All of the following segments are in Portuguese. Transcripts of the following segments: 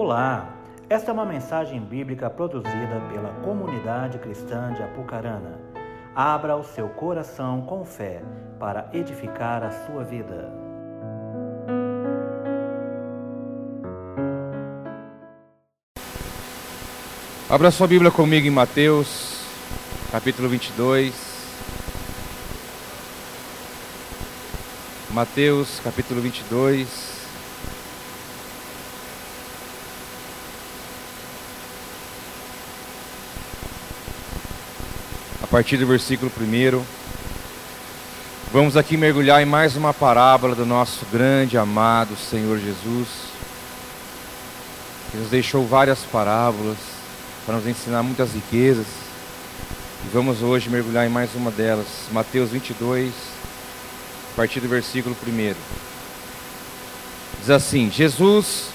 Olá, esta é uma mensagem bíblica produzida pela comunidade cristã de Apucarana. Abra o seu coração com fé para edificar a sua vida. Abra sua Bíblia comigo em Mateus, capítulo 22. Mateus, capítulo 22. Partir do versículo 1. Vamos aqui mergulhar em mais uma parábola do nosso grande amado Senhor Jesus, que nos deixou várias parábolas para nos ensinar muitas riquezas. E vamos hoje mergulhar em mais uma delas, Mateus 22, a partir do versículo 1. Diz assim: Jesus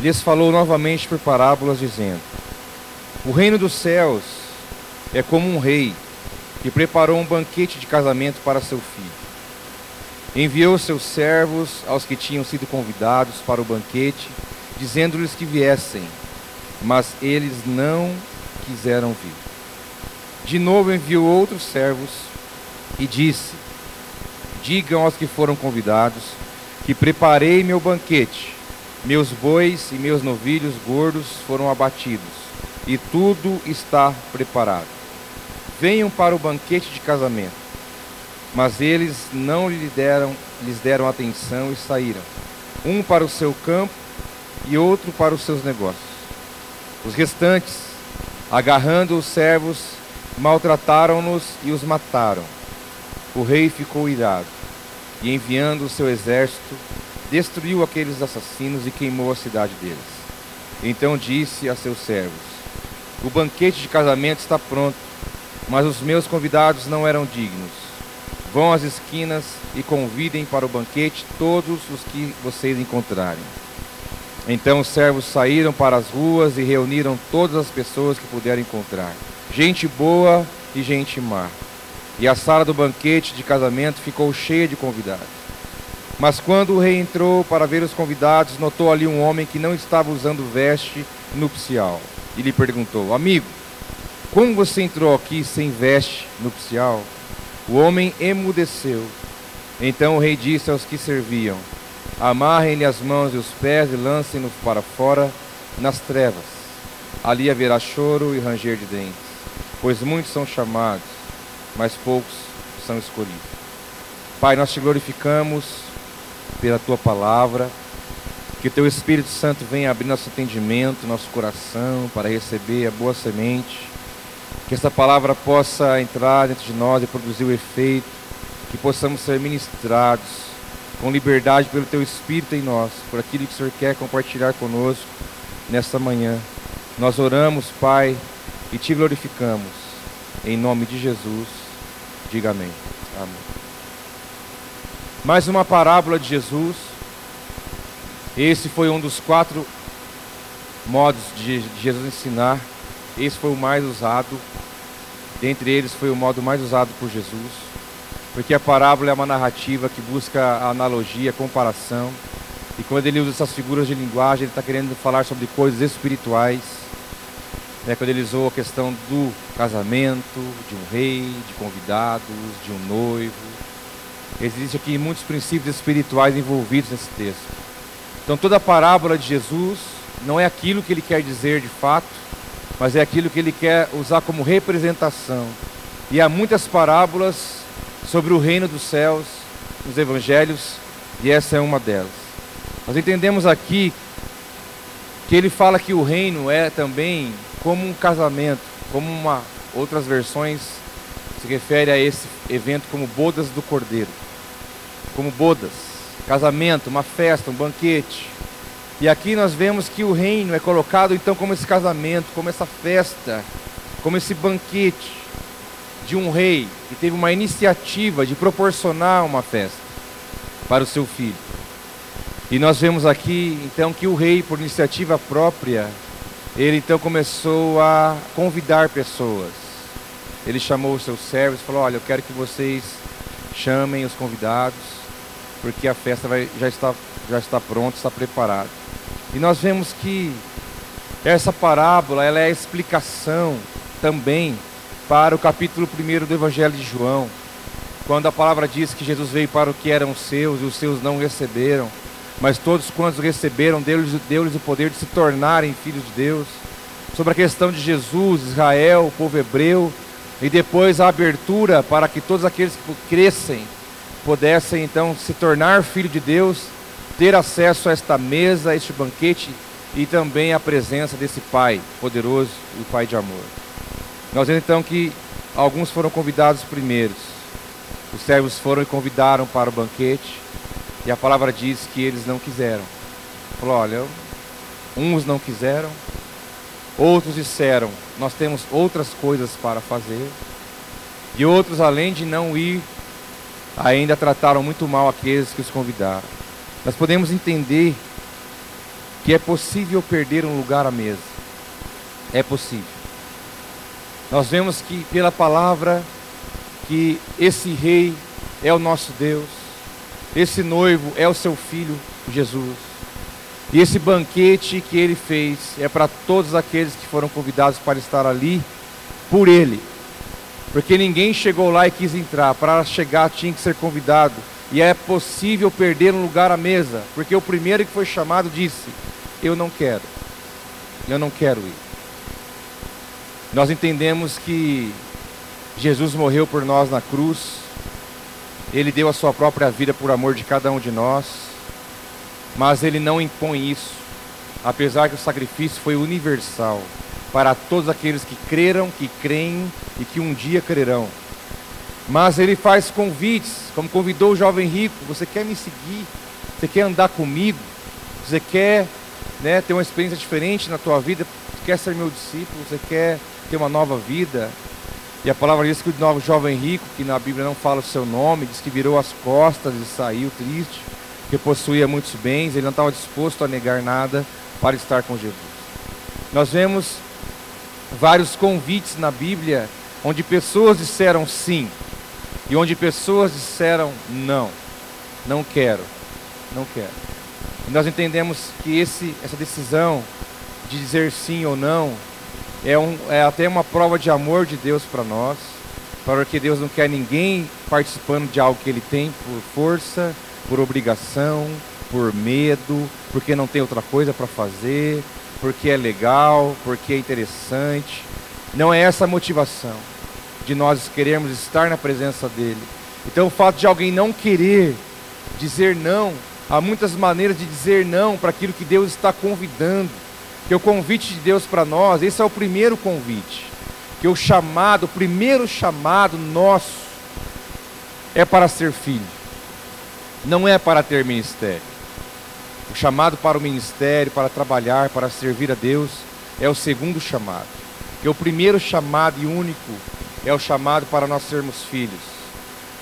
lhes falou novamente por parábolas, dizendo: O reino dos céus é como um rei que preparou um banquete de casamento para seu filho. Enviou seus servos aos que tinham sido convidados para o banquete, dizendo-lhes que viessem mas eles não quiseram vir. De novo enviou outros servos e disse: Digam aos que foram convidados que preparei meu banquete. Meus bois e meus novilhos gordos foram abatidos, e tudo está preparado. Venham para o banquete de casamento. Mas eles não lhe deram, lhes deram atenção e saíram, um para o seu campo e outro para os seus negócios. Os restantes, agarrando os servos, maltrataram-nos e os mataram. O rei ficou irado e, enviando o seu exército, destruiu aqueles assassinos e queimou a cidade deles. Então disse a seus servos: O banquete de casamento está pronto, mas os meus convidados não eram dignos. Vão às esquinas e convidem para o banquete todos os que vocês encontrarem. Então os servos saíram para as ruas e reuniram todas as pessoas que puderam encontrar, gente boa e gente má. E a sala do banquete de casamento ficou cheia de convidados. Mas quando o rei entrou para ver os convidados, notou ali um homem que não estava usando veste nupcial. E lhe perguntou: Amigo, como você entrou aqui sem veste nupcial? O homem emudeceu. Então o rei disse aos que serviam: Amarrem-lhe as mãos e os pés e lancem-no para fora nas trevas. Ali haverá choro e ranger de dentes, pois muitos são chamados, mas poucos são escolhidos. Pai, nós te glorificamos pela tua palavra, que teu Espírito Santo venha abrir nosso entendimento, nosso coração, para receber a boa semente, que essa palavra possa entrar dentro de nós e produzir o efeito, que possamos ser ministrados com liberdade pelo Teu Espírito em nós, por aquilo que o Senhor quer compartilhar conosco nesta manhã. Nós oramos, Pai, e Te glorificamos. Em nome de Jesus, diga amém. Amém. Mais uma parábola de Jesus. Esse foi um dos quatro modos de Jesus ensinar. Esse foi o mais usado. Dentre eles foi o modo mais usado por Jesus porque a parábola é uma narrativa que busca a analogia, a comparação. E quando ele usa essas figuras de linguagem, ele está querendo falar sobre coisas espirituais. É, quando ele usou a questão do casamento, de um rei, de convidados, de um noivo. Existem aqui muitos princípios espirituais envolvidos nesse texto. Então toda a parábola de Jesus não é aquilo que ele quer dizer de fato, mas é aquilo que ele quer usar como representação. E há muitas parábolas sobre o reino dos céus nos evangelhos e essa é uma delas. Nós entendemos aqui que ele fala que o reino é também como um casamento, como uma outras versões se refere a esse evento como bodas do cordeiro. Como bodas, casamento, uma festa, um banquete. E aqui nós vemos que o reino é colocado então como esse casamento, como essa festa, como esse banquete de um rei que teve uma iniciativa de proporcionar uma festa para o seu filho. E nós vemos aqui então que o rei, por iniciativa própria, ele então começou a convidar pessoas. Ele chamou os seus servos e falou: Olha, eu quero que vocês chamem os convidados, porque a festa vai, já, está, já está pronta, está preparada. E nós vemos que essa parábola ela é a explicação também para o capítulo 1 do Evangelho de João, quando a palavra diz que Jesus veio para o que eram seus e os seus não receberam, mas todos quantos receberam, deu-lhes deu o poder de se tornarem filhos de Deus. Sobre a questão de Jesus, Israel, o povo hebreu, e depois a abertura para que todos aqueles que crescem pudessem então se tornar filho de Deus, ter acesso a esta mesa, a este banquete e também a presença desse Pai poderoso, o Pai de amor. Nós vemos então que alguns foram convidados primeiros. Os servos foram e convidaram para o banquete, e a palavra diz que eles não quiseram. Falou: olha, uns não quiseram, outros disseram: nós temos outras coisas para fazer, e outros, além de não ir, ainda trataram muito mal aqueles que os convidaram. Nós podemos entender que é possível perder um lugar à mesa. É possível. Nós vemos que pela palavra que esse rei é o nosso Deus, esse noivo é o seu filho Jesus. E esse banquete que ele fez é para todos aqueles que foram convidados para estar ali por ele. Porque ninguém chegou lá e quis entrar, para chegar tinha que ser convidado. E é possível perder um lugar à mesa, porque o primeiro que foi chamado disse: Eu não quero, eu não quero ir. Nós entendemos que Jesus morreu por nós na cruz, ele deu a sua própria vida por amor de cada um de nós, mas ele não impõe isso, apesar que o sacrifício foi universal para todos aqueles que creram, que creem e que um dia crerão. Mas ele faz convites, como convidou o jovem rico: você quer me seguir? Você quer andar comigo? Você quer né, ter uma experiência diferente na tua vida? Você quer ser meu discípulo? Você quer ter uma nova vida? E a palavra diz que o novo jovem rico, que na Bíblia não fala o seu nome, diz que virou as costas e saiu triste, que possuía muitos bens, ele não estava disposto a negar nada para estar com Jesus. Nós vemos vários convites na Bíblia onde pessoas disseram sim, e onde pessoas disseram não, não quero, não quero. E nós entendemos que esse, essa decisão de dizer sim ou não é, um, é até uma prova de amor de Deus para nós, porque Deus não quer ninguém participando de algo que Ele tem por força, por obrigação, por medo, porque não tem outra coisa para fazer, porque é legal, porque é interessante. Não é essa a motivação de nós querermos estar na presença dele. Então, o fato de alguém não querer dizer não, há muitas maneiras de dizer não para aquilo que Deus está convidando. Que o convite de Deus para nós, esse é o primeiro convite. Que o chamado, o primeiro chamado nosso é para ser filho. Não é para ter ministério. O chamado para o ministério, para trabalhar, para servir a Deus, é o segundo chamado. Que o primeiro chamado e único é o chamado para nós sermos filhos.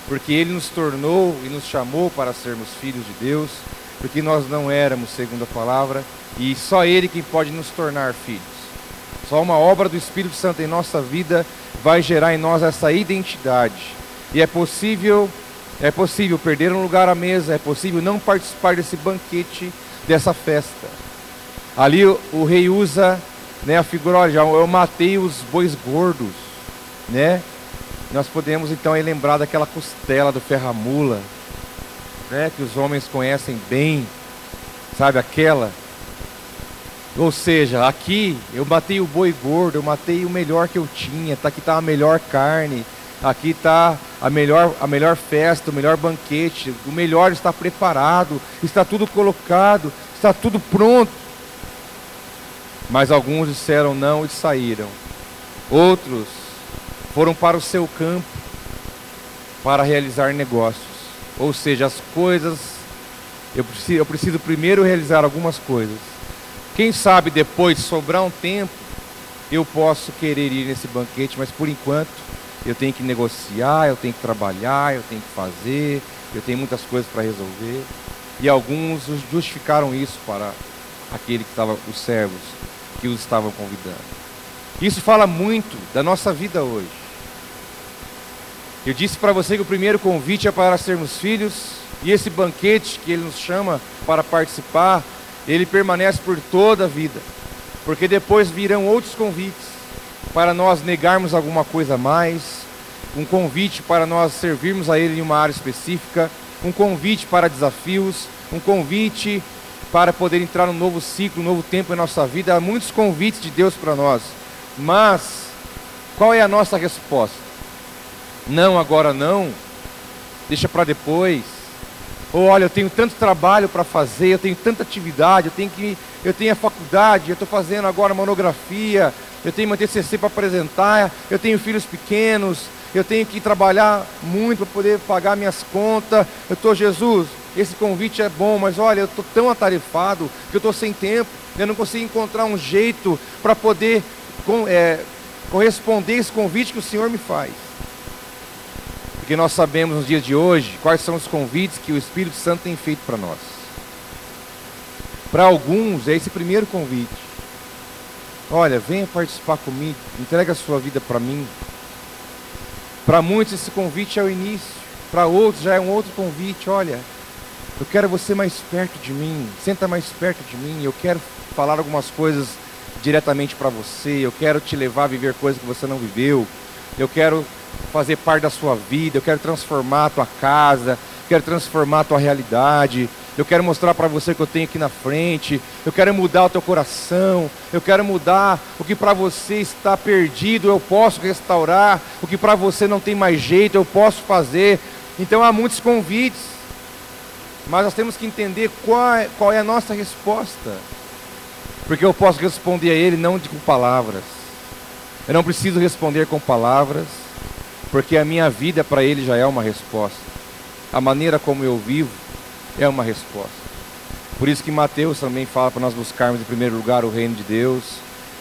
Porque Ele nos tornou e nos chamou para sermos filhos de Deus, porque nós não éramos, segundo a palavra, e só Ele quem pode nos tornar filhos. Só uma obra do Espírito Santo em nossa vida vai gerar em nós essa identidade. E é possível, é possível perder um lugar à mesa, é possível não participar desse banquete, dessa festa. Ali o, o rei usa né, a figura, olha, eu matei os bois gordos né? Nós podemos então lembrar daquela costela do ferramula, né? Que os homens conhecem bem, sabe aquela? Ou seja, aqui eu matei o boi gordo, eu matei o melhor que eu tinha, tá aqui tá a melhor carne, aqui está a melhor, a melhor festa, o melhor banquete, o melhor está preparado, está tudo colocado, está tudo pronto. Mas alguns disseram não e saíram. Outros foram para o seu campo para realizar negócios. Ou seja, as coisas, eu preciso, eu preciso primeiro realizar algumas coisas. Quem sabe depois, sobrar um tempo, eu posso querer ir nesse banquete, mas por enquanto eu tenho que negociar, eu tenho que trabalhar, eu tenho que fazer, eu tenho muitas coisas para resolver. E alguns justificaram isso para aquele que estava, os servos que os estavam convidando. Isso fala muito da nossa vida hoje. Eu disse para você que o primeiro convite é para sermos filhos, e esse banquete que ele nos chama para participar ele permanece por toda a vida, porque depois virão outros convites para nós negarmos alguma coisa a mais, um convite para nós servirmos a Ele em uma área específica, um convite para desafios, um convite para poder entrar num novo ciclo, um novo tempo em nossa vida. Há muitos convites de Deus para nós, mas qual é a nossa resposta? Não, agora não, deixa para depois. Ou olha, eu tenho tanto trabalho para fazer, eu tenho tanta atividade, eu tenho que, eu tenho a faculdade, eu estou fazendo agora monografia, eu tenho uma TCC para apresentar, eu tenho filhos pequenos, eu tenho que trabalhar muito para poder pagar minhas contas. Eu estou, Jesus, esse convite é bom, mas olha, eu estou tão atarefado que eu estou sem tempo, eu não consigo encontrar um jeito para poder é, corresponder esse convite que o Senhor me faz. Porque nós sabemos nos dias de hoje quais são os convites que o Espírito Santo tem feito para nós. Para alguns é esse primeiro convite. Olha, venha participar comigo, entrega a sua vida para mim. Para muitos esse convite é o início, para outros já é um outro convite. Olha, eu quero você mais perto de mim, senta mais perto de mim. Eu quero falar algumas coisas diretamente para você. Eu quero te levar a viver coisas que você não viveu. Eu quero fazer parte da sua vida, eu quero transformar a tua casa, quero transformar a tua realidade. Eu quero mostrar para você que eu tenho aqui na frente. Eu quero mudar o teu coração. Eu quero mudar o que para você está perdido, eu posso restaurar. O que para você não tem mais jeito, eu posso fazer. Então há muitos convites. Mas nós temos que entender qual é, qual é a nossa resposta. Porque eu posso responder a Ele não com palavras. Eu não preciso responder com palavras porque a minha vida para Ele já é uma resposta. A maneira como eu vivo é uma resposta. Por isso que Mateus também fala para nós buscarmos em primeiro lugar o reino de Deus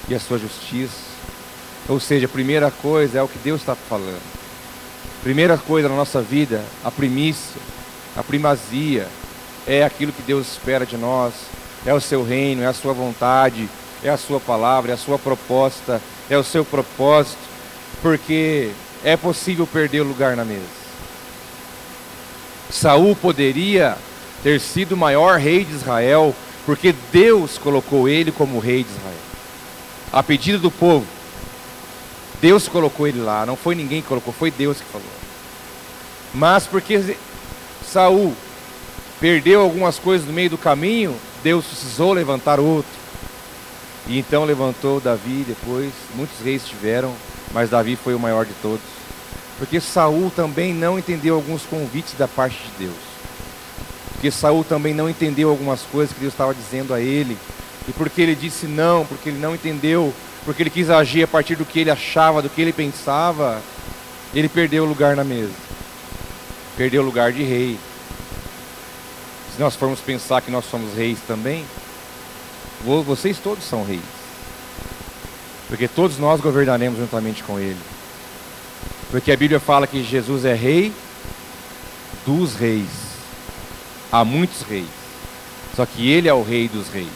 e a sua justiça. Ou seja, a primeira coisa é o que Deus está falando. Primeira coisa na nossa vida, a primícia, a primazia, é aquilo que Deus espera de nós, é o seu reino, é a sua vontade, é a sua palavra, é a sua proposta, é o seu propósito, porque é possível perder o lugar na mesa. Saul poderia ter sido o maior rei de Israel, porque Deus colocou ele como rei de Israel. A pedido do povo. Deus colocou ele lá, não foi ninguém que colocou, foi Deus que falou. Mas porque Saul perdeu algumas coisas no meio do caminho, Deus precisou levantar outro. E então levantou Davi depois, muitos reis tiveram, mas Davi foi o maior de todos. Porque Saul também não entendeu alguns convites da parte de Deus. Porque Saul também não entendeu algumas coisas que Deus estava dizendo a ele. E porque ele disse não, porque ele não entendeu, porque ele quis agir a partir do que ele achava, do que ele pensava, ele perdeu o lugar na mesa. Perdeu o lugar de rei. Se nós formos pensar que nós somos reis também, vocês todos são reis. Porque todos nós governaremos juntamente com ele. Porque a Bíblia fala que Jesus é rei dos reis. Há muitos reis. Só que ele é o rei dos reis.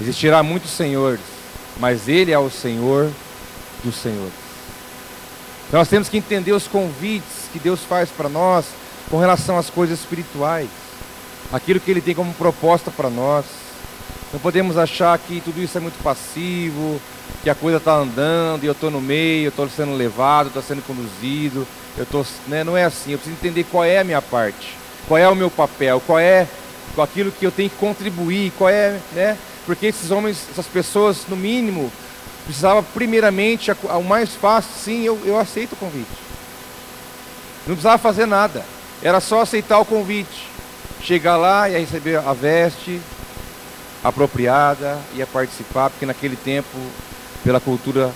Existirá muitos senhores, mas ele é o Senhor dos senhores. Então nós temos que entender os convites que Deus faz para nós com relação às coisas espirituais. Aquilo que ele tem como proposta para nós. Não podemos achar que tudo isso é muito passivo, que a coisa está andando e eu estou no meio, eu estou sendo levado, estou sendo conduzido. Eu tô, né, não é assim. Eu preciso entender qual é a minha parte, qual é o meu papel, qual é aquilo que eu tenho que contribuir, qual é, né? Porque esses homens, essas pessoas, no mínimo, precisava primeiramente, o mais fácil, sim, eu, eu aceito o convite. Não precisava fazer nada, era só aceitar o convite. Chegar lá e receber a veste apropriada, ia participar, porque naquele tempo pela cultura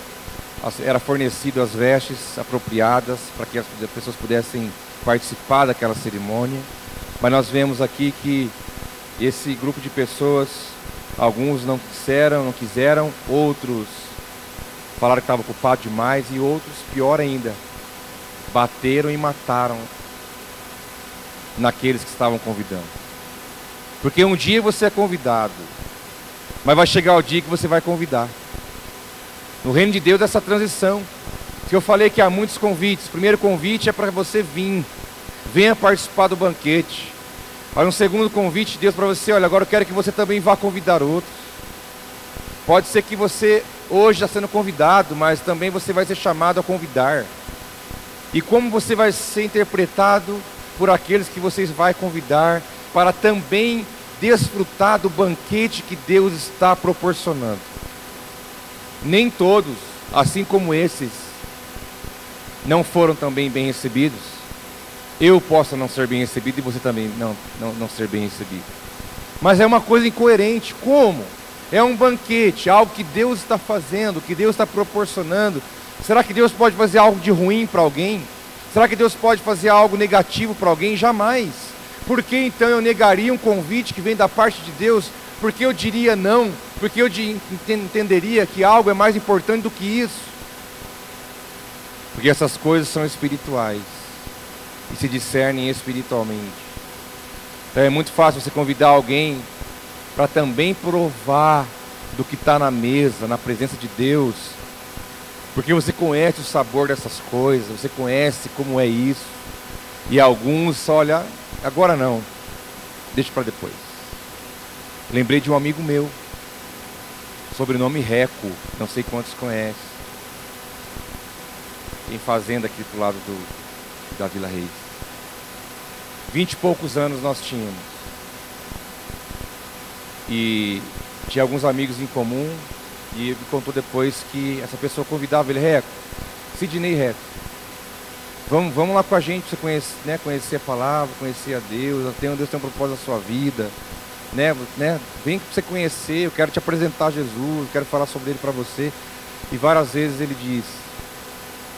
era fornecido as vestes apropriadas para que as pessoas pudessem participar daquela cerimônia. Mas nós vemos aqui que esse grupo de pessoas, alguns não quiseram, não quiseram, outros falaram que estava ocupado demais e outros, pior ainda, bateram e mataram naqueles que estavam convidando. Porque um dia você é convidado, mas vai chegar o dia que você vai convidar. No reino de Deus, essa transição. Que eu falei que há muitos convites. O primeiro convite é para você vir. Venha participar do banquete. Olha, um segundo convite de Deus para você, olha, agora eu quero que você também vá convidar outros. Pode ser que você hoje está sendo convidado, mas também você vai ser chamado a convidar. E como você vai ser interpretado por aqueles que vocês vai convidar para também desfrutar do banquete que Deus está proporcionando. Nem todos, assim como esses, não foram também bem recebidos. Eu posso não ser bem recebido e você também não, não, não ser bem recebido. Mas é uma coisa incoerente. Como? É um banquete, algo que Deus está fazendo, que Deus está proporcionando. Será que Deus pode fazer algo de ruim para alguém? Será que Deus pode fazer algo negativo para alguém? Jamais. Por que então eu negaria um convite que vem da parte de Deus? Por que eu diria não? Porque eu entenderia que algo é mais importante do que isso. Porque essas coisas são espirituais e se discernem espiritualmente. Então é muito fácil você convidar alguém para também provar do que está na mesa, na presença de Deus, porque você conhece o sabor dessas coisas, você conhece como é isso, e alguns, olha, agora não, deixa para depois. Lembrei de um amigo meu, sobrenome Reco, não sei quantos conhecem. Tem fazenda aqui do lado do, da Vila Reis. Vinte e poucos anos nós tínhamos. E tinha alguns amigos em comum. E ele contou depois que essa pessoa convidava ele, Reco, Sidney Reco. Vamos, vamos lá com a gente, você conhece, né, conhecer a palavra, conhecer a Deus, Deus tem um propósito na sua vida. Né, né, vem para você conhecer, eu quero te apresentar Jesus, quero falar sobre ele para você. E várias vezes ele diz: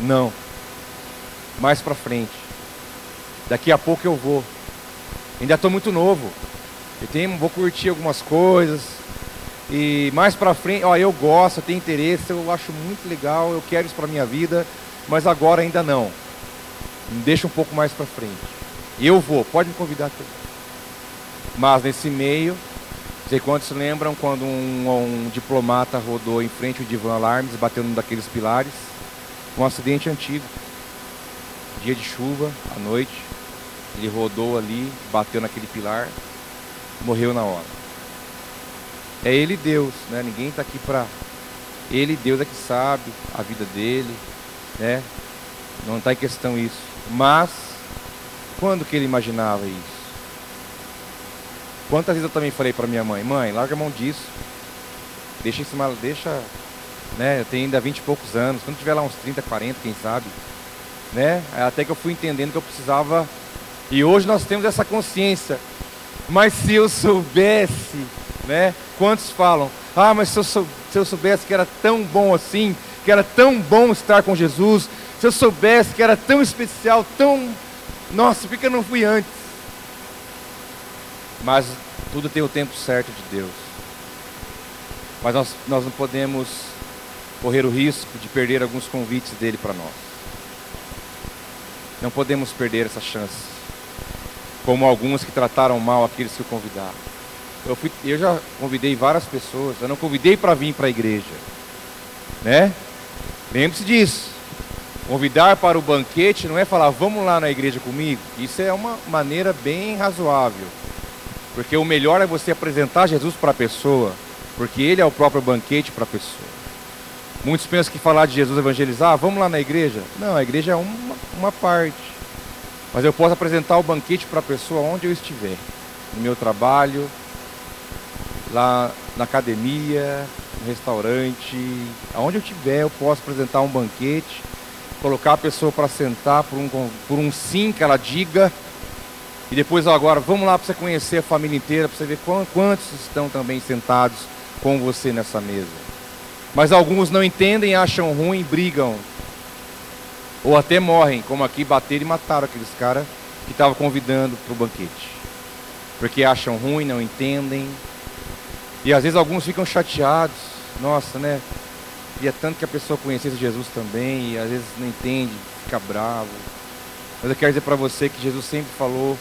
Não, mais para frente. Daqui a pouco eu vou. Ainda estou muito novo. Eu tenho, vou curtir algumas coisas. E mais pra frente, ó, eu gosto, eu tenho interesse, eu acho muito legal, eu quero isso pra minha vida, mas agora ainda não. Deixa um pouco mais pra frente. Eu vou, pode me convidar aqui. Mas nesse meio, não sei quantos lembram quando um, um diplomata rodou em frente ao divã alarmes, bateu num daqueles pilares, um acidente antigo. Dia de chuva, à noite, ele rodou ali, bateu naquele pilar, morreu na hora. É ele Deus, né? Ninguém está aqui para ele Deus é que sabe a vida dele, né? Não está em questão isso. Mas quando que ele imaginava isso? Quantas vezes eu também falei para minha mãe, mãe, larga a mão disso. Deixa em cima, deixa, né? Eu tenho ainda 20 e poucos anos. Quando tiver lá uns 30, 40, quem sabe, né? Até que eu fui entendendo que eu precisava. E hoje nós temos essa consciência mas se eu soubesse, né? Quantos falam, ah, mas se eu, sou, se eu soubesse que era tão bom assim, que era tão bom estar com Jesus, se eu soubesse que era tão especial, tão. Nossa, por que eu não fui antes? Mas tudo tem o tempo certo de Deus. Mas nós, nós não podemos correr o risco de perder alguns convites dele para nós. Não podemos perder essa chance como alguns que trataram mal aqueles que o convidaram. Eu, fui, eu já convidei várias pessoas, eu não convidei para vir para a igreja, né? Lembre-se disso. Convidar para o banquete não é falar, vamos lá na igreja comigo. Isso é uma maneira bem razoável. Porque o melhor é você apresentar Jesus para a pessoa, porque ele é o próprio banquete para a pessoa. Muitos pensam que falar de Jesus evangelizar, ah, vamos lá na igreja. Não, a igreja é uma, uma parte. Mas eu posso apresentar o banquete para a pessoa onde eu estiver. No meu trabalho, lá na academia, no restaurante, aonde eu estiver, eu posso apresentar um banquete, colocar a pessoa para sentar por um, por um sim que ela diga. E depois agora, vamos lá para você conhecer a família inteira, para você ver quantos estão também sentados com você nessa mesa. Mas alguns não entendem, acham ruim, brigam ou até morrem, como aqui bateram e mataram aqueles caras que estavam convidando para o banquete. Porque acham ruim, não entendem. E às vezes alguns ficam chateados. Nossa, né? Queria tanto que a pessoa conhecesse Jesus também. E às vezes não entende, fica bravo. Mas eu quero dizer para você que Jesus sempre falou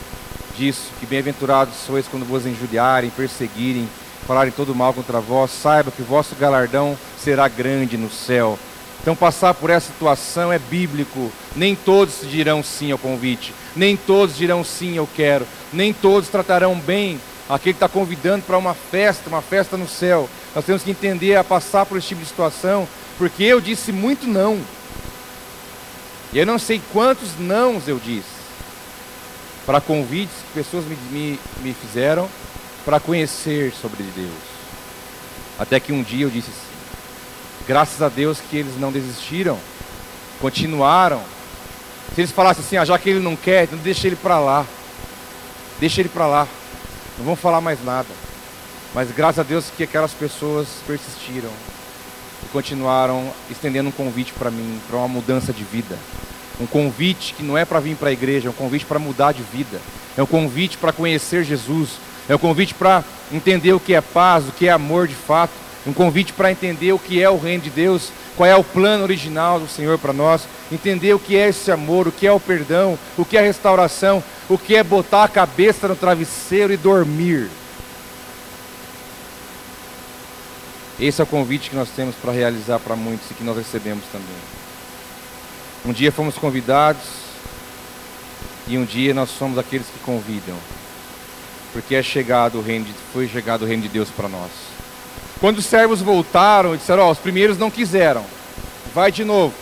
disso. Que bem-aventurados sois quando vos injuriarem, perseguirem, falarem todo mal contra vós. Saiba que o vosso galardão será grande no céu Então, passar por essa situação é bíblico. Nem todos dirão sim ao convite. Nem todos dirão sim, eu quero. Nem todos tratarão bem aquele que está convidando para uma festa, uma festa no céu. Nós temos que entender a passar por esse tipo de situação, porque eu disse muito não. E eu não sei quantos nãos eu disse para convites que pessoas me, me, me fizeram para conhecer sobre Deus. Até que um dia eu disse assim, graças a Deus que eles não desistiram, continuaram. Se eles falassem assim, ah, já que ele não quer, então deixa ele para lá. Deixa ele para lá. Não vão falar mais nada. Mas graças a Deus que aquelas pessoas persistiram e continuaram estendendo um convite para mim, para uma mudança de vida. Um convite que não é para vir para a igreja, é um convite para mudar de vida. É um convite para conhecer Jesus. É um convite para entender o que é paz, o que é amor de fato. Um convite para entender o que é o reino de Deus, qual é o plano original do Senhor para nós. Entender o que é esse amor, o que é o perdão, o que é a restauração, o que é botar a cabeça no travesseiro e dormir. Esse é o convite que nós temos para realizar para muitos e que nós recebemos também. Um dia fomos convidados e um dia nós somos aqueles que convidam. Porque é chegado o reino de, foi chegado o reino de Deus para nós. Quando os servos voltaram, disseram: Ó, oh, os primeiros não quiseram. Vai de novo.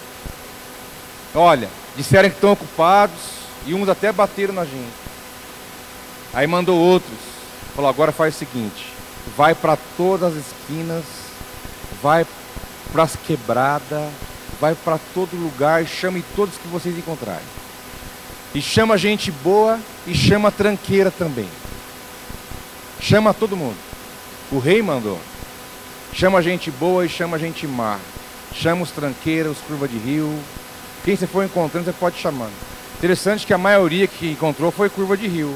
Olha, disseram que estão ocupados e uns até bateram na gente. Aí mandou outros. Falou: agora faz o seguinte: vai para todas as esquinas vai para as quebradas, vai para todo lugar, chame todos que vocês encontrarem. E chama gente boa e chama tranqueira também. Chama todo mundo. O rei mandou. Chama gente boa e chama gente má. Chama os tranqueiros, os curva de rio. Quem você for encontrando, você pode chamando. Interessante que a maioria que encontrou foi curva de rio.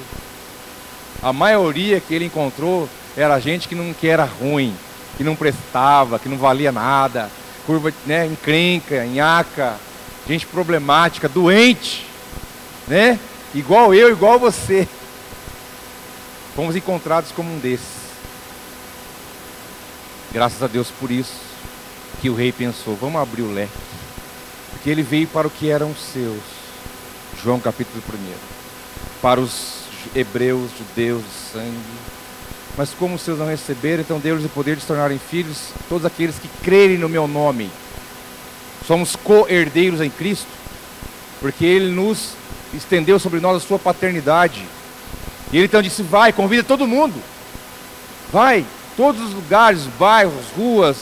A maioria que ele encontrou era gente que não que era ruim, que não prestava, que não valia nada, curva, né, encrenca, nhaca, gente problemática, doente, né? Igual eu, igual você. Fomos encontrados como um desses. Graças a Deus por isso que o rei pensou, vamos abrir o leque. Porque ele veio para o que eram seus. João capítulo 1. Para os hebreus, judeus de sangue, mas como os seus não receberam, então deu-lhes o poder de se tornarem filhos, todos aqueles que crerem no meu nome. Somos co-herdeiros em Cristo, porque Ele nos estendeu sobre nós a sua paternidade. E Ele então disse: vai, convida todo mundo. Vai, todos os lugares, bairros, ruas,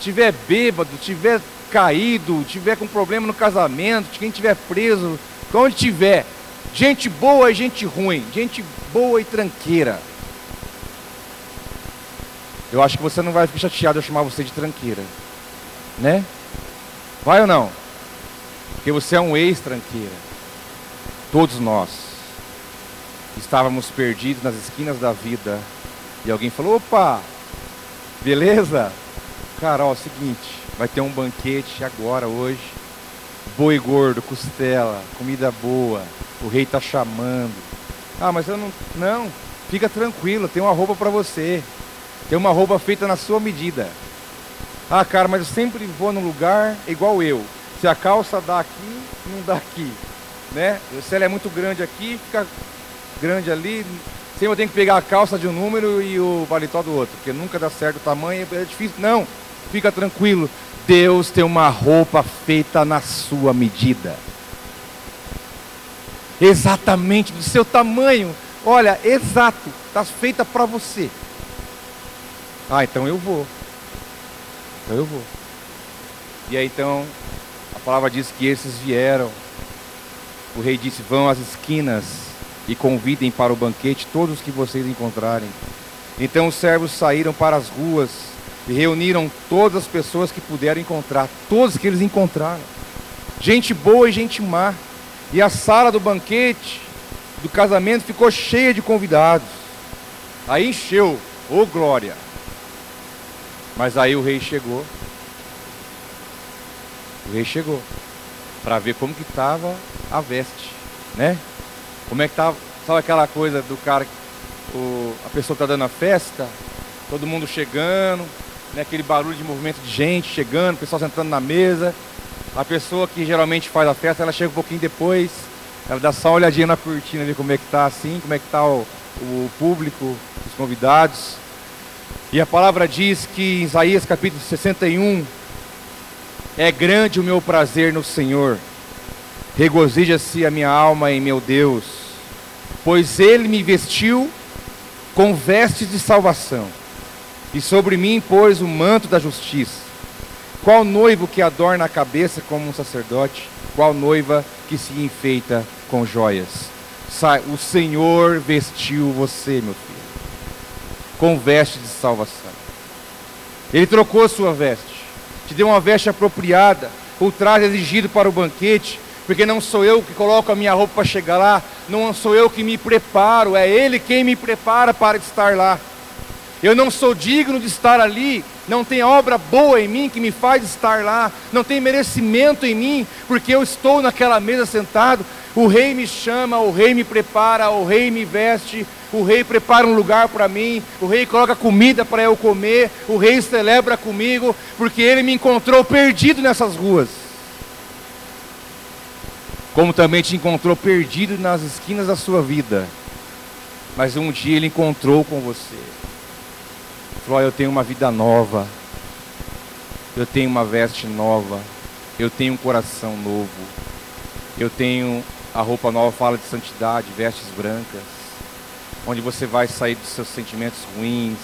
tiver bêbado, tiver caído, tiver com problema no casamento, quem tiver preso, onde tiver, gente boa e gente ruim, gente boa e tranqueira eu acho que você não vai ficar chateado eu chamar você de tranqueira. Né? Vai ou não? Porque você é um ex-tranqueira. Todos nós estávamos perdidos nas esquinas da vida. E alguém falou: opa, beleza? Cara, ó, é seguinte, vai ter um banquete agora, hoje. Boi gordo, costela, comida boa. O rei está chamando. Ah, mas eu não. Não, fica tranquilo, tem uma roupa para você. Tem uma roupa feita na sua medida. Ah, cara, mas eu sempre vou num lugar igual eu. Se a calça dá aqui, não dá aqui. Né? Se ela é muito grande aqui, fica grande ali. Sempre eu tenho que pegar a calça de um número e o paletó do outro, porque nunca dá certo o tamanho, é difícil. Não, fica tranquilo. Deus tem uma roupa feita na sua medida. Exatamente do seu tamanho. Olha, exato, está feita para você. Ah, então eu vou. Então eu vou. E aí então a palavra diz que esses vieram. O rei disse: Vão às esquinas e convidem para o banquete todos os que vocês encontrarem. Então os servos saíram para as ruas e reuniram todas as pessoas que puderam encontrar, todos que eles encontraram. Gente boa e gente má. E a sala do banquete, do casamento, ficou cheia de convidados. Aí encheu, ô oh glória! Mas aí o rei chegou. O rei chegou para ver como que estava a veste, né? Como é que estava, sabe aquela coisa do cara, o, a pessoa está dando a festa, todo mundo chegando, né? aquele barulho de movimento de gente chegando, pessoal sentando na mesa, A pessoa que geralmente faz a festa, ela chega um pouquinho depois, ela dá só uma olhadinha na cortina, ver como é que está assim, como é que está o, o público, os convidados. E a palavra diz que em Isaías capítulo 61, é grande o meu prazer no Senhor, regozija-se a minha alma em meu Deus, pois Ele me vestiu com vestes de salvação, e sobre mim pôs o manto da justiça. Qual noivo que adorna a cabeça como um sacerdote? Qual noiva que se enfeita com joias? O Senhor vestiu você, meu filho, com vestes de salvação. Ele trocou sua veste, te deu uma veste apropriada, o traje exigido para o banquete, porque não sou eu que coloco a minha roupa para chegar lá, não sou eu que me preparo, é Ele quem me prepara para estar lá. Eu não sou digno de estar ali, não tem obra boa em mim que me faz estar lá, não tem merecimento em mim, porque eu estou naquela mesa sentado. O rei me chama, o rei me prepara, o rei me veste, o rei prepara um lugar para mim, o rei coloca comida para eu comer, o rei celebra comigo, porque ele me encontrou perdido nessas ruas. Como também te encontrou perdido nas esquinas da sua vida. Mas um dia ele encontrou com você. Falou: Eu tenho uma vida nova. Eu tenho uma veste nova. Eu tenho um coração novo. Eu tenho a roupa nova, fala de santidade, vestes brancas. Onde você vai sair dos seus sentimentos ruins,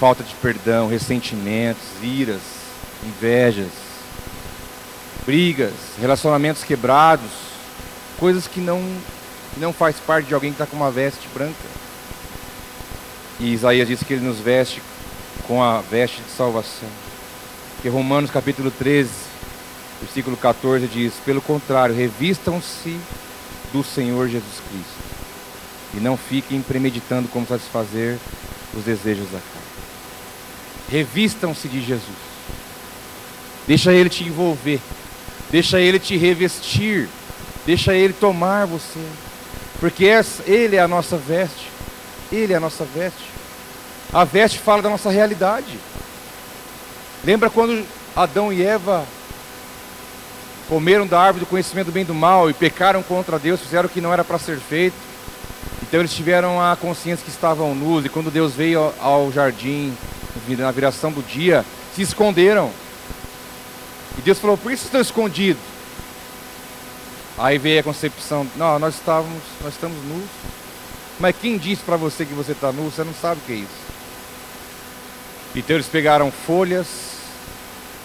falta de perdão, ressentimentos, iras, invejas, brigas, relacionamentos quebrados, coisas que não, não faz parte de alguém que está com uma veste branca. E Isaías diz que ele nos veste com a veste de salvação. Que Romanos capítulo 13, versículo 14 diz: Pelo contrário, revistam-se do Senhor Jesus Cristo e não fiquem premeditando como satisfazer os desejos da carne. Revistam-se de Jesus. Deixa ele te envolver. Deixa ele te revestir. Deixa ele tomar você. Porque ele é a nossa veste. Ele é a nossa veste. A veste fala da nossa realidade. Lembra quando Adão e Eva comeram da árvore do conhecimento do bem e do mal e pecaram contra Deus, fizeram o que não era para ser feito. Então eles tiveram a consciência que estavam nus e quando Deus veio ao jardim, na viração do dia, se esconderam. E Deus falou: Por isso estão escondidos? Aí veio a concepção: Não, nós estávamos, nós estamos nus. Mas quem disse para você que você está nu? Você não sabe o que é isso. Então eles pegaram folhas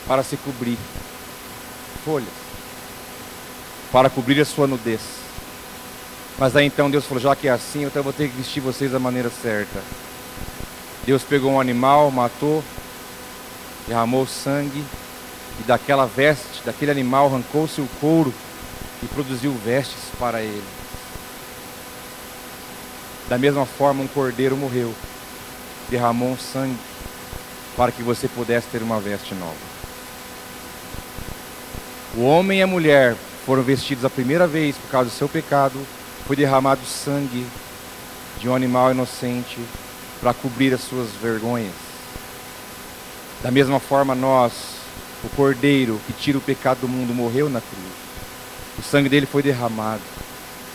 para se cobrir. Folhas. Para cobrir a sua nudez. Mas aí então Deus falou: já que é assim, então eu vou ter que vestir vocês da maneira certa. Deus pegou um animal, matou, derramou sangue, e daquela veste, daquele animal, arrancou-se o couro e produziu vestes para ele. Da mesma forma, um cordeiro morreu, derramou um sangue para que você pudesse ter uma veste nova. O homem e a mulher foram vestidos a primeira vez por causa do seu pecado, foi derramado sangue de um animal inocente para cobrir as suas vergonhas. Da mesma forma, nós, o cordeiro que tira o pecado do mundo, morreu na cruz. O sangue dele foi derramado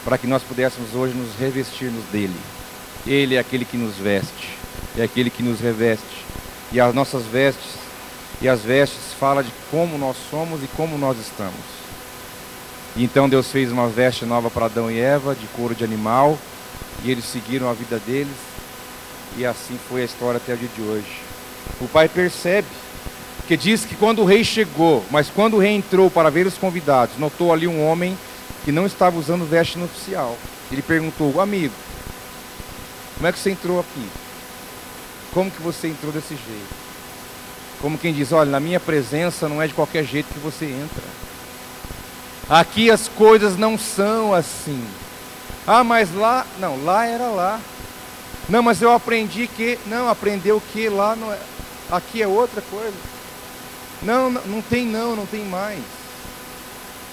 para que nós pudéssemos hoje nos revestirmos dele. Ele é aquele que nos veste, é aquele que nos reveste e as nossas vestes e as vestes fala de como nós somos e como nós estamos. Então Deus fez uma veste nova para Adão e Eva de couro de animal e eles seguiram a vida deles e assim foi a história até o dia de hoje. O pai percebe que diz que quando o rei chegou, mas quando o rei entrou para ver os convidados, notou ali um homem que não estava usando veste nupcial. Ele perguntou: "Amigo, como é que você entrou aqui?" Como que você entrou desse jeito? Como quem diz, olha, na minha presença não é de qualquer jeito que você entra. Aqui as coisas não são assim. Ah, mas lá, não, lá era lá. Não, mas eu aprendi que, não, aprendeu que lá não é, aqui é outra coisa. Não, não, não tem não, não tem mais.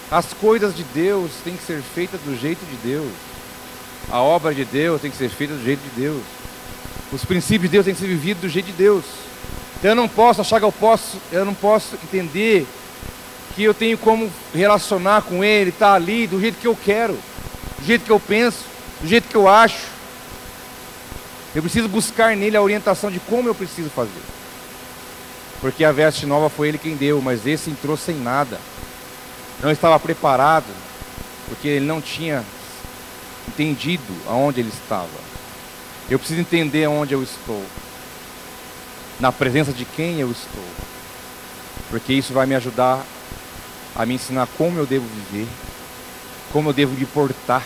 As coisas de Deus têm que ser feitas do jeito de Deus. A obra de Deus tem que ser feita do jeito de Deus. Os princípios de Deus têm que ser vividos do jeito de Deus. Então eu não posso achar que eu posso, eu não posso entender que eu tenho como relacionar com Ele, estar tá ali do jeito que eu quero, do jeito que eu penso, do jeito que eu acho. Eu preciso buscar nele a orientação de como eu preciso fazer. Porque a veste nova foi ele quem deu, mas esse entrou sem nada. Não estava preparado, porque ele não tinha entendido aonde ele estava. Eu preciso entender aonde eu estou. Na presença de quem eu estou. Porque isso vai me ajudar a me ensinar como eu devo viver, como eu devo me portar.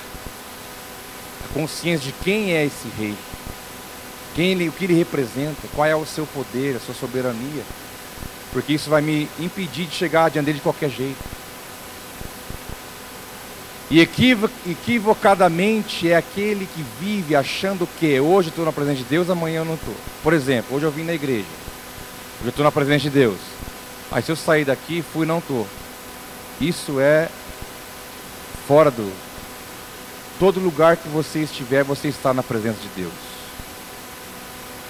A consciência de quem é esse rei. Quem ele, o que ele representa, qual é o seu poder, a sua soberania. Porque isso vai me impedir de chegar diante dele de qualquer jeito. E equivocadamente é aquele que vive achando que hoje estou na presença de Deus, amanhã eu não estou. Por exemplo, hoje eu vim na igreja. Hoje eu estou na presença de Deus. Aí se eu sair daqui, fui não estou. Isso é fora do. Todo lugar que você estiver, você está na presença de Deus.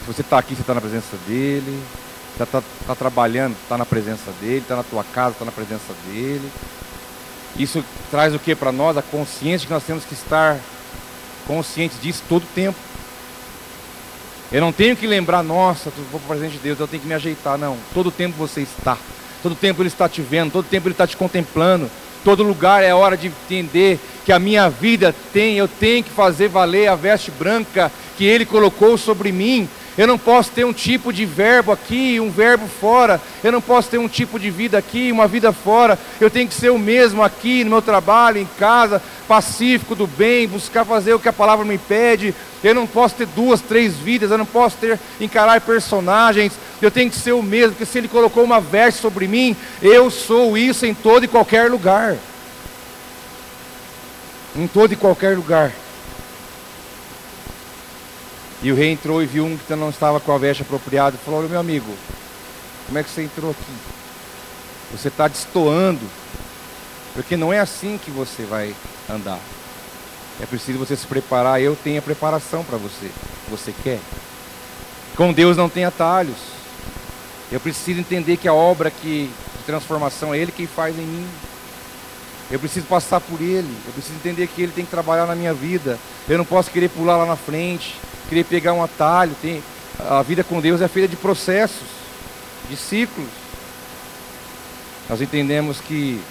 Se você está aqui, você está na presença dele. Está tá trabalhando, está na presença dele. Está na tua casa, está na presença dele. Isso traz o que para nós? A consciência que nós temos que estar conscientes disso todo o tempo. Eu não tenho que lembrar, nossa, vou para o presente de Deus, eu tenho que me ajeitar. Não, todo o tempo você está. Todo tempo Ele está te vendo, todo tempo Ele está te contemplando. Todo lugar é hora de entender que a minha vida tem, eu tenho que fazer valer a veste branca que Ele colocou sobre mim. Eu não posso ter um tipo de verbo aqui, um verbo fora. Eu não posso ter um tipo de vida aqui, uma vida fora. Eu tenho que ser o mesmo aqui no meu trabalho, em casa, pacífico do bem, buscar fazer o que a palavra me pede. Eu não posso ter duas, três vidas. Eu não posso ter encarar personagens. Eu tenho que ser o mesmo, porque se ele colocou uma veste sobre mim, eu sou isso em todo e qualquer lugar. Em todo e qualquer lugar. E o rei entrou e viu um que não estava com a veste apropriada e falou: meu amigo, como é que você entrou aqui? Você está destoando, porque não é assim que você vai andar. É preciso você se preparar. Eu tenho a preparação para você. Você quer? Com Deus não tem atalhos. Eu preciso entender que a obra que, de transformação é Ele quem faz em mim. Eu preciso passar por Ele. Eu preciso entender que Ele tem que trabalhar na minha vida. Eu não posso querer pular lá na frente querer pegar um atalho. Tem, a vida com Deus é feita de processos, de ciclos. Nós entendemos que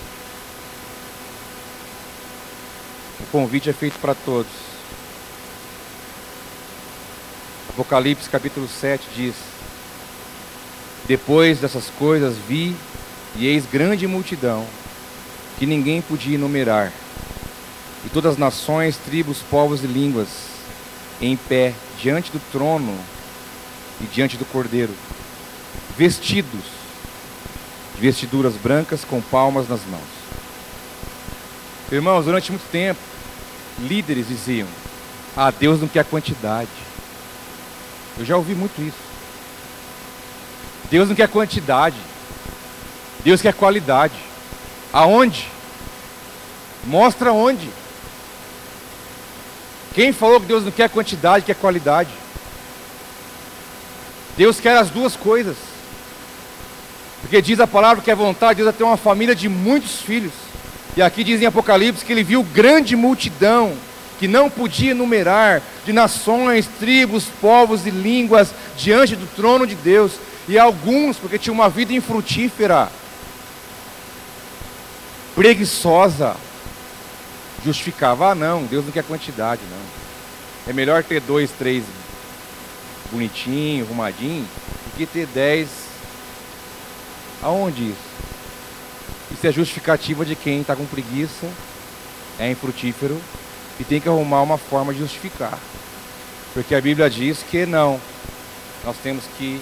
o convite é feito para todos. Apocalipse capítulo 7 diz: Depois dessas coisas vi e eis grande multidão que ninguém podia enumerar, e todas as nações, tribos, povos e línguas em pé diante do trono e diante do cordeiro, vestidos de vestiduras brancas com palmas nas mãos. Irmãos, durante muito tempo, líderes diziam: Ah, Deus não quer quantidade. Eu já ouvi muito isso. Deus não quer quantidade. Deus quer qualidade. Aonde? Mostra onde. Quem falou que Deus não quer quantidade, quer qualidade? Deus quer as duas coisas. Porque diz a palavra que é vontade de Deus é ter uma família de muitos filhos. E aqui diz em Apocalipse que ele viu grande multidão que não podia enumerar, de nações, tribos, povos e línguas diante do trono de Deus. E alguns, porque tinham uma vida infrutífera, preguiçosa, justificava, ah não, Deus não quer quantidade, não. É melhor ter dois, três bonitinho, arrumadinho, do que ter dez. Aonde isso? Isso é justificativa de quem está com preguiça, é infrutífero e tem que arrumar uma forma de justificar. Porque a Bíblia diz que não, nós temos que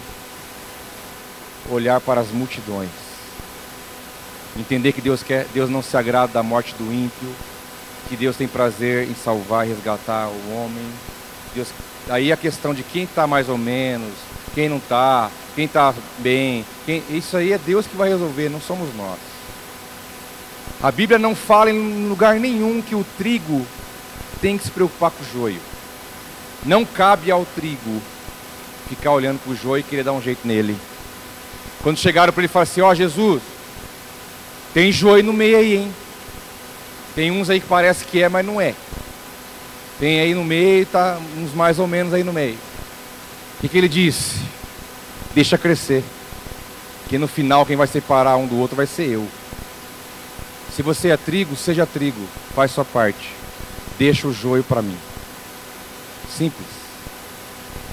olhar para as multidões. Entender que Deus quer, Deus não se agrada da morte do ímpio, que Deus tem prazer em salvar e resgatar o homem. Deus, aí a questão de quem está mais ou menos, quem não está, quem está bem, quem, isso aí é Deus que vai resolver, não somos nós. A Bíblia não fala em lugar nenhum que o trigo tem que se preocupar com o joio. Não cabe ao trigo ficar olhando para o joio e querer dar um jeito nele. Quando chegaram para ele falaram assim: Ó oh, Jesus, Tem joio no meio aí, hein? Tem uns aí que parece que é, mas não é. Tem aí no meio, tá uns mais ou menos aí no meio. O que, que ele disse? Deixa crescer. Que no final quem vai separar um do outro vai ser eu. Se você é trigo, seja trigo, faz sua parte. Deixa o joio para mim. Simples.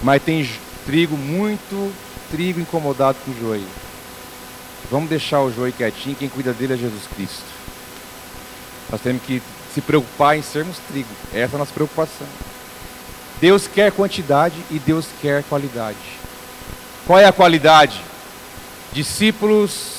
Mas tem trigo muito trigo incomodado com o joio. Vamos deixar o joio quietinho, quem cuida dele é Jesus Cristo. Nós temos que se preocupar em sermos trigo. Essa é a nossa preocupação. Deus quer quantidade e Deus quer qualidade. Qual é a qualidade? Discípulos,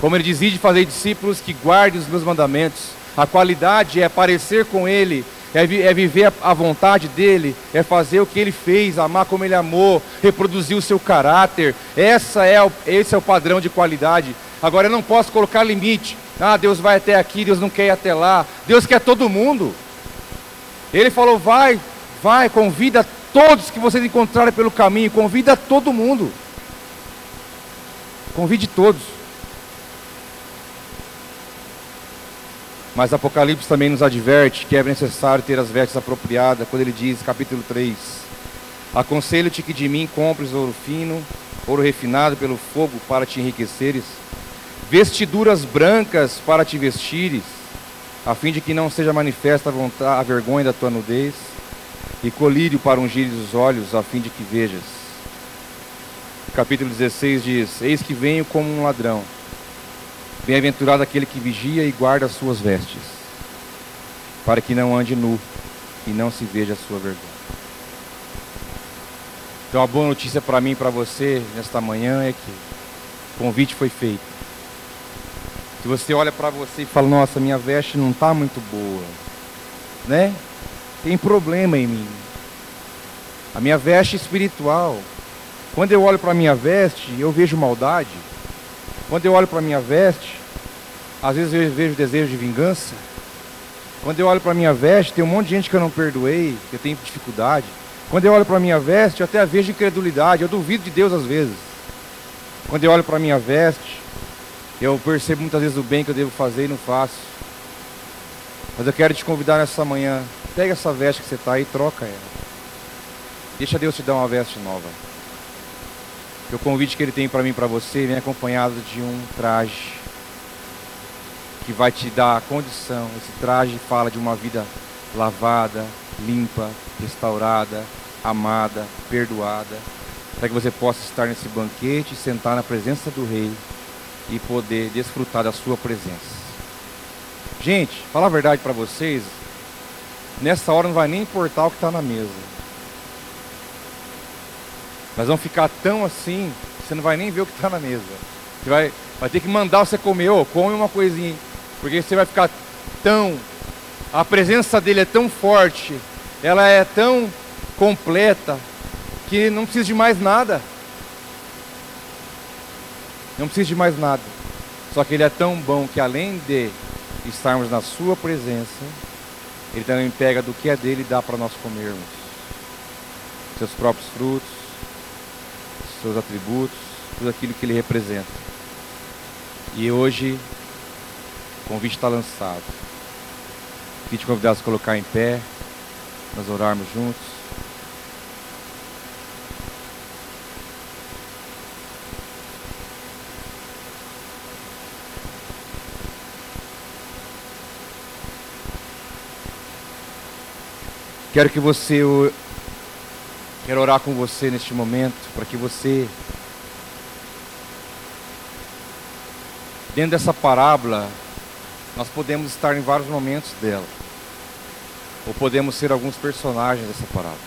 como ele dizia de fazer discípulos que guardem os meus mandamentos. A qualidade é parecer com Ele, é, vi é, viver a vontade dele, é fazer o que ele fez, amar como ele amou, reproduzir o seu caráter. Essa é o, esse é o padrão de qualidade. Agora eu não posso colocar limite. Ah, Deus vai até aqui, Deus não quer ir até lá. Deus quer todo mundo. Ele falou: vai, vai, convida todos que vocês encontrarem pelo caminho, convida todo mundo. Convide todos. Mas Apocalipse também nos adverte que é necessário ter as vestes apropriadas, quando ele diz, capítulo 3: Aconselho-te que de mim compres ouro fino, ouro refinado pelo fogo para te enriqueceres, vestiduras brancas para te vestires, a fim de que não seja manifesta a, vergonha da tua nudez, e colírio para ungir os olhos, a fim de que vejas. Capítulo 16 diz: Eis que venho como um ladrão. Bem-aventurado aquele que vigia e guarda as suas vestes, para que não ande nu e não se veja a sua vergonha. Então a boa notícia para mim e para você nesta manhã é que o convite foi feito. Se você olha para você e fala, nossa, minha veste não está muito boa, né? Tem problema em mim. A minha veste espiritual. Quando eu olho para a minha veste, eu vejo maldade. Quando eu olho para a minha veste, às vezes eu vejo desejo de vingança. Quando eu olho para a minha veste, tem um monte de gente que eu não perdoei, que eu tenho dificuldade. Quando eu olho para a minha veste, eu até vejo incredulidade, eu duvido de Deus às vezes. Quando eu olho para a minha veste, eu percebo muitas vezes o bem que eu devo fazer e não faço. Mas eu quero te convidar nessa manhã, pega essa veste que você está aí e troca ela. Deixa Deus te dar uma veste nova. Que o convite que Ele tem para mim e para você vem acompanhado de um traje que vai te dar a condição. Esse traje fala de uma vida lavada, limpa, restaurada, amada, perdoada, para que você possa estar nesse banquete, sentar na presença do Rei e poder desfrutar da sua presença. Gente, falar a verdade para vocês, nessa hora não vai nem importar o que está na mesa. Nós vamos ficar tão assim, você não vai nem ver o que está na mesa. Você vai, vai ter que mandar você comer, ô, oh, come uma coisinha, porque você vai ficar tão. A presença dele é tão forte, ela é tão completa, que não precisa de mais nada. Não precisa de mais nada. Só que ele é tão bom que além de estarmos na sua presença, ele também pega do que é dele e dá para nós comermos. Seus próprios frutos, seus atributos, tudo aquilo que ele representa. E hoje o convite está lançado. Queria te convidar a se colocar em pé, nós orarmos juntos. Quero que você Quero orar com você neste momento, para que você, dentro dessa parábola, nós podemos estar em vários momentos dela, ou podemos ser alguns personagens dessa parábola.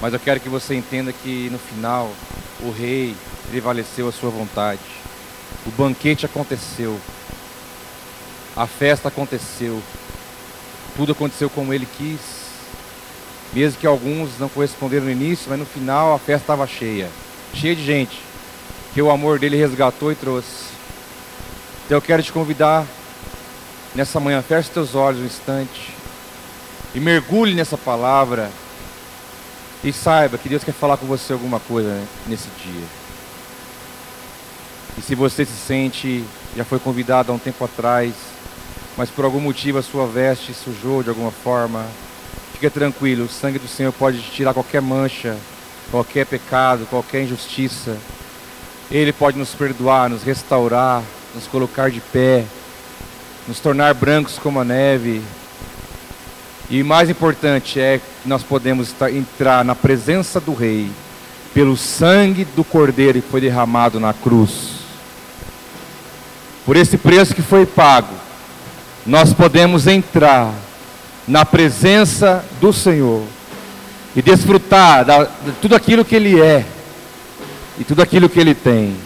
Mas eu quero que você entenda que no final, o rei prevaleceu a sua vontade, o banquete aconteceu, a festa aconteceu, tudo aconteceu como ele quis. Mesmo que alguns não corresponderam no início, mas no final a festa estava cheia cheia de gente que o amor dele resgatou e trouxe. Então eu quero te convidar nessa manhã, feche teus olhos um instante e mergulhe nessa palavra e saiba que Deus quer falar com você alguma coisa né, nesse dia. E se você se sente, já foi convidado há um tempo atrás, mas por algum motivo a sua veste sujou de alguma forma, fique tranquilo, o sangue do Senhor pode tirar qualquer mancha, qualquer pecado, qualquer injustiça. Ele pode nos perdoar, nos restaurar, nos colocar de pé, nos tornar brancos como a neve. E mais importante é que nós podemos entrar na presença do Rei pelo sangue do Cordeiro que foi derramado na cruz. Por esse preço que foi pago, nós podemos entrar na presença do Senhor e desfrutar de tudo aquilo que Ele é e tudo aquilo que Ele tem.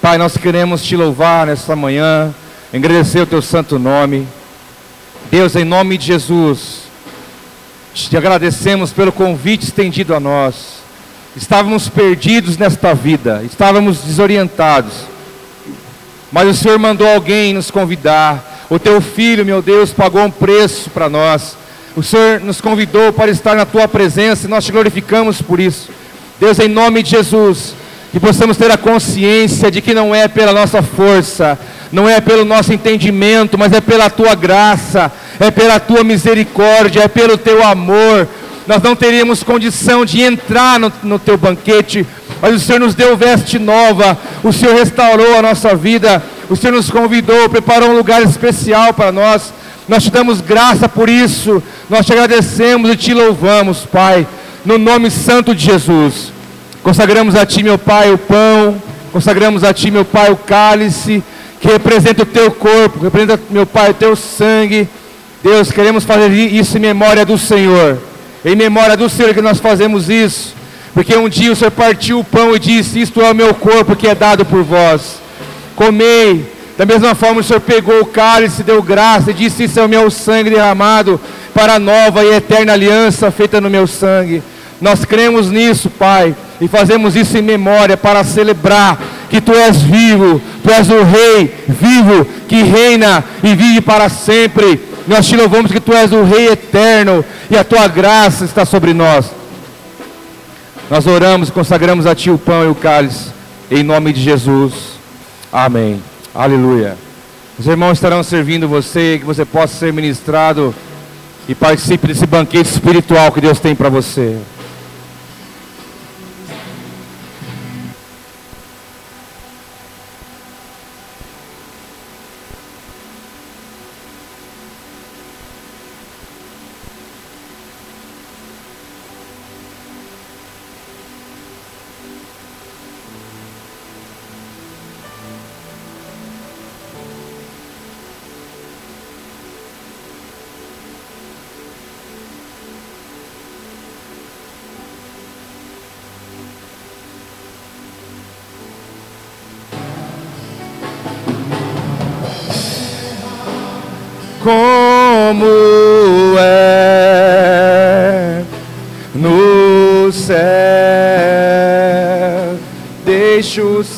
Pai, nós queremos te louvar nesta manhã, agradecer o teu santo nome. Deus, em nome de Jesus, te agradecemos pelo convite estendido a nós. Estávamos perdidos nesta vida, estávamos desorientados, mas o Senhor mandou alguém nos convidar. O teu filho, meu Deus, pagou um preço para nós. O Senhor nos convidou para estar na tua presença e nós te glorificamos por isso. Deus, em nome de Jesus, que possamos ter a consciência de que não é pela nossa força, não é pelo nosso entendimento, mas é pela tua graça, é pela tua misericórdia, é pelo teu amor. Nós não teríamos condição de entrar no, no teu banquete, mas o Senhor nos deu veste nova, o Senhor restaurou a nossa vida, o Senhor nos convidou, preparou um lugar especial para nós. Nós te damos graça por isso, nós te agradecemos e te louvamos, Pai, no nome santo de Jesus. Consagramos a Ti, meu Pai, o pão, consagramos a Ti, meu Pai, o cálice, que representa o Teu corpo, representa, meu Pai, o Teu sangue. Deus, queremos fazer isso em memória do Senhor. Em memória do Senhor que nós fazemos isso. Porque um dia o Senhor partiu o pão e disse: Isto é o meu corpo que é dado por vós. Comei. Da mesma forma, o Senhor pegou o cálice, deu graça e disse: Isso é o meu sangue derramado para a nova e eterna aliança feita no meu sangue. Nós cremos nisso, Pai, e fazemos isso em memória para celebrar que Tu és vivo, Tu és o Rei vivo que reina e vive para sempre. Nós te louvamos que Tu és o Rei eterno e a Tua graça está sobre nós. Nós oramos e consagramos a Ti o pão e o cálice, em nome de Jesus. Amém. Aleluia. Os irmãos estarão servindo você, que você possa ser ministrado e participe desse banquete espiritual que Deus tem para você.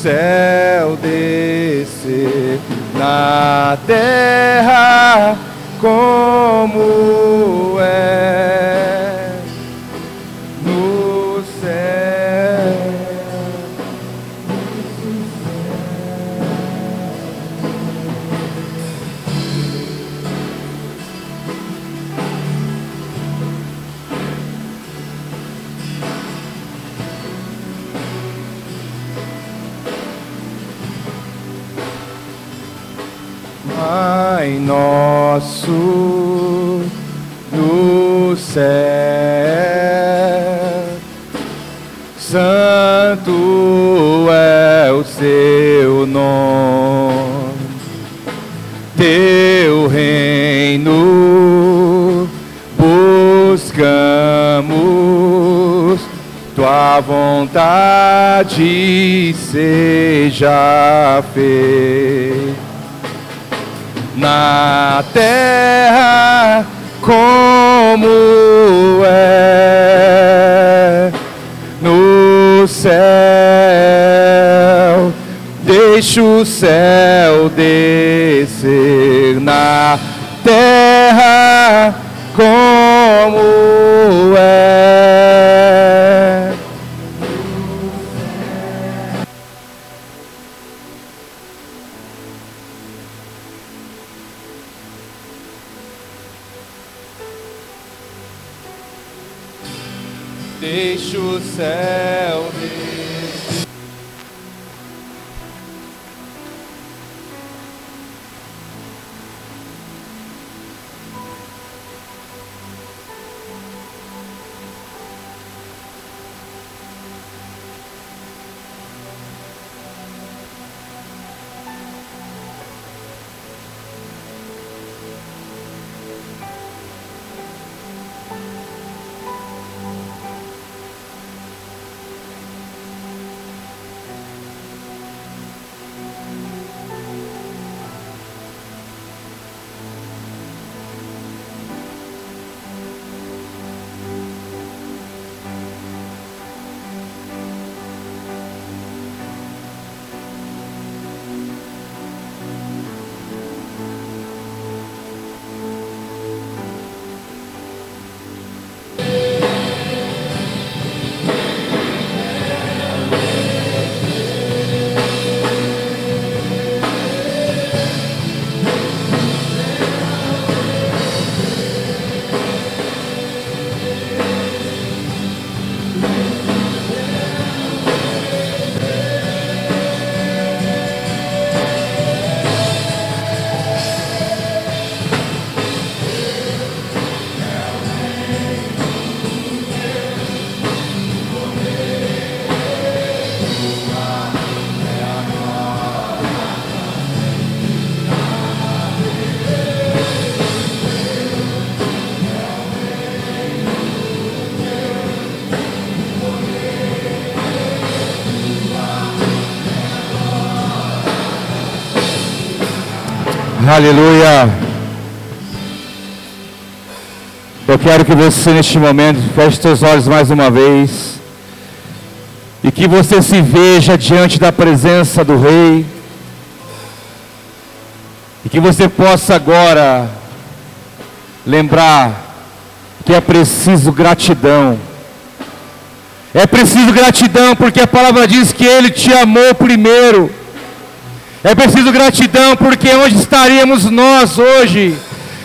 Céu Santo é o seu nome, teu reino buscamos, tua vontade seja feita na terra como é céu. Deixa o céu descer na terra como é. Aleluia. Eu quero que você neste momento feche seus olhos mais uma vez e que você se veja diante da presença do Rei e que você possa agora lembrar que é preciso gratidão. É preciso gratidão porque a palavra diz que Ele te amou primeiro. É preciso gratidão, porque onde estaríamos nós hoje,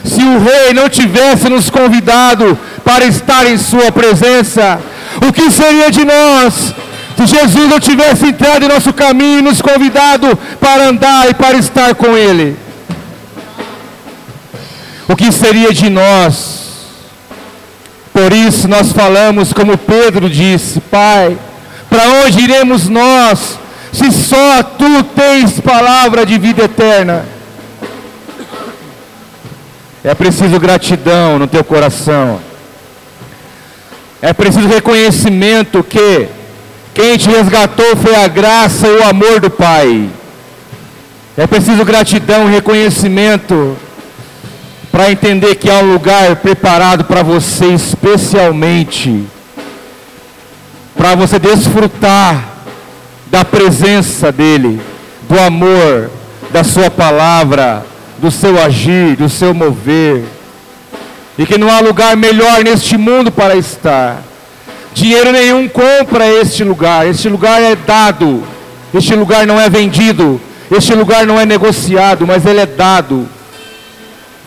se o Rei não tivesse nos convidado para estar em Sua presença? O que seria de nós se Jesus não tivesse entrado em nosso caminho e nos convidado para andar e para estar com Ele? O que seria de nós? Por isso nós falamos, como Pedro disse: Pai, para onde iremos nós? Se só tu tens palavra de vida eterna. É preciso gratidão no teu coração. É preciso reconhecimento que quem te resgatou foi a graça e o amor do Pai. É preciso gratidão e reconhecimento para entender que há um lugar preparado para você especialmente para você desfrutar da presença dEle, do amor, da Sua palavra, do seu agir, do seu mover. E que não há lugar melhor neste mundo para estar. Dinheiro nenhum compra este lugar, este lugar é dado, este lugar não é vendido, este lugar não é negociado, mas ele é dado,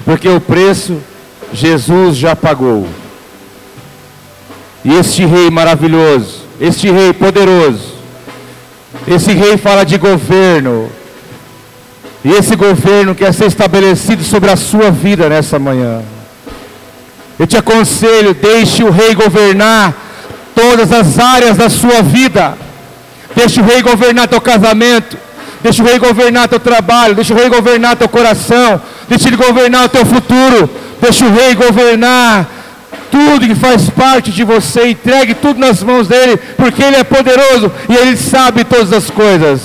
porque o preço Jesus já pagou. E este Rei maravilhoso, este Rei poderoso, esse rei fala de governo. E esse governo quer ser estabelecido sobre a sua vida nessa manhã. Eu te aconselho, deixe o rei governar todas as áreas da sua vida. Deixe o rei governar teu casamento. Deixe o rei governar teu trabalho. Deixe o rei governar teu coração. Deixe ele governar o teu futuro. Deixe o rei governar tudo que faz parte de você, entregue tudo nas mãos dele, porque ele é poderoso e ele sabe todas as coisas.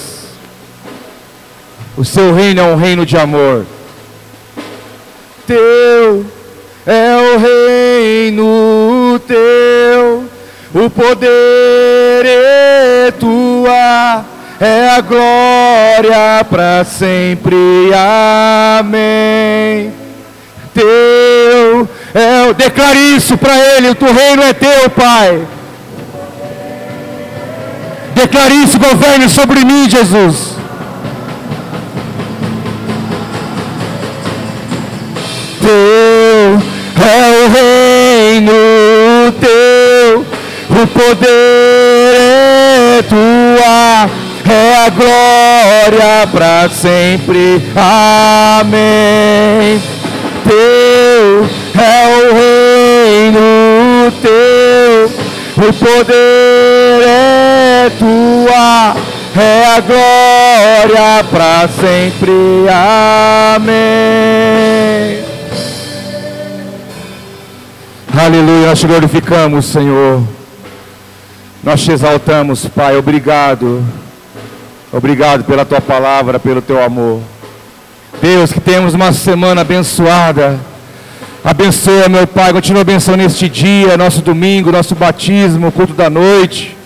O seu reino é um reino de amor. Teu é o reino teu, o poder é tua, é a glória para sempre. Amém. Teu é, declare isso para ele: o teu reino é teu, Pai. Declare isso, governe sobre mim, Jesus. Teu é o reino teu, o poder é tua, é a glória para sempre. Amém. É o reino teu, o poder é tua, é a glória para sempre. Amém. Aleluia, nós te glorificamos, Senhor. Nós te exaltamos, Pai. Obrigado. Obrigado pela tua palavra, pelo teu amor. Deus, que temos uma semana abençoada. Abençoa, meu Pai, continua abençoando este dia, nosso domingo, nosso batismo, culto da noite.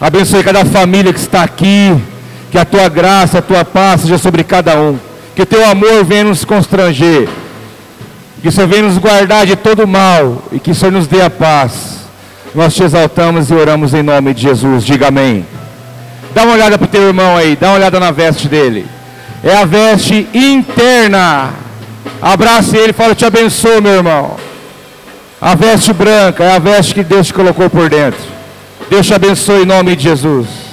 Abençoe cada família que está aqui. Que a tua graça, a tua paz seja sobre cada um. Que o teu amor venha nos constranger. Que o Senhor venha nos guardar de todo mal. E que o Senhor nos dê a paz. Nós te exaltamos e oramos em nome de Jesus. Diga amém. Dá uma olhada para o teu irmão aí. Dá uma olhada na veste dele. É a veste interna. Abrace ele fala: Te abençoo, meu irmão. A veste branca é a veste que Deus te colocou por dentro. Deus te abençoe em nome de Jesus.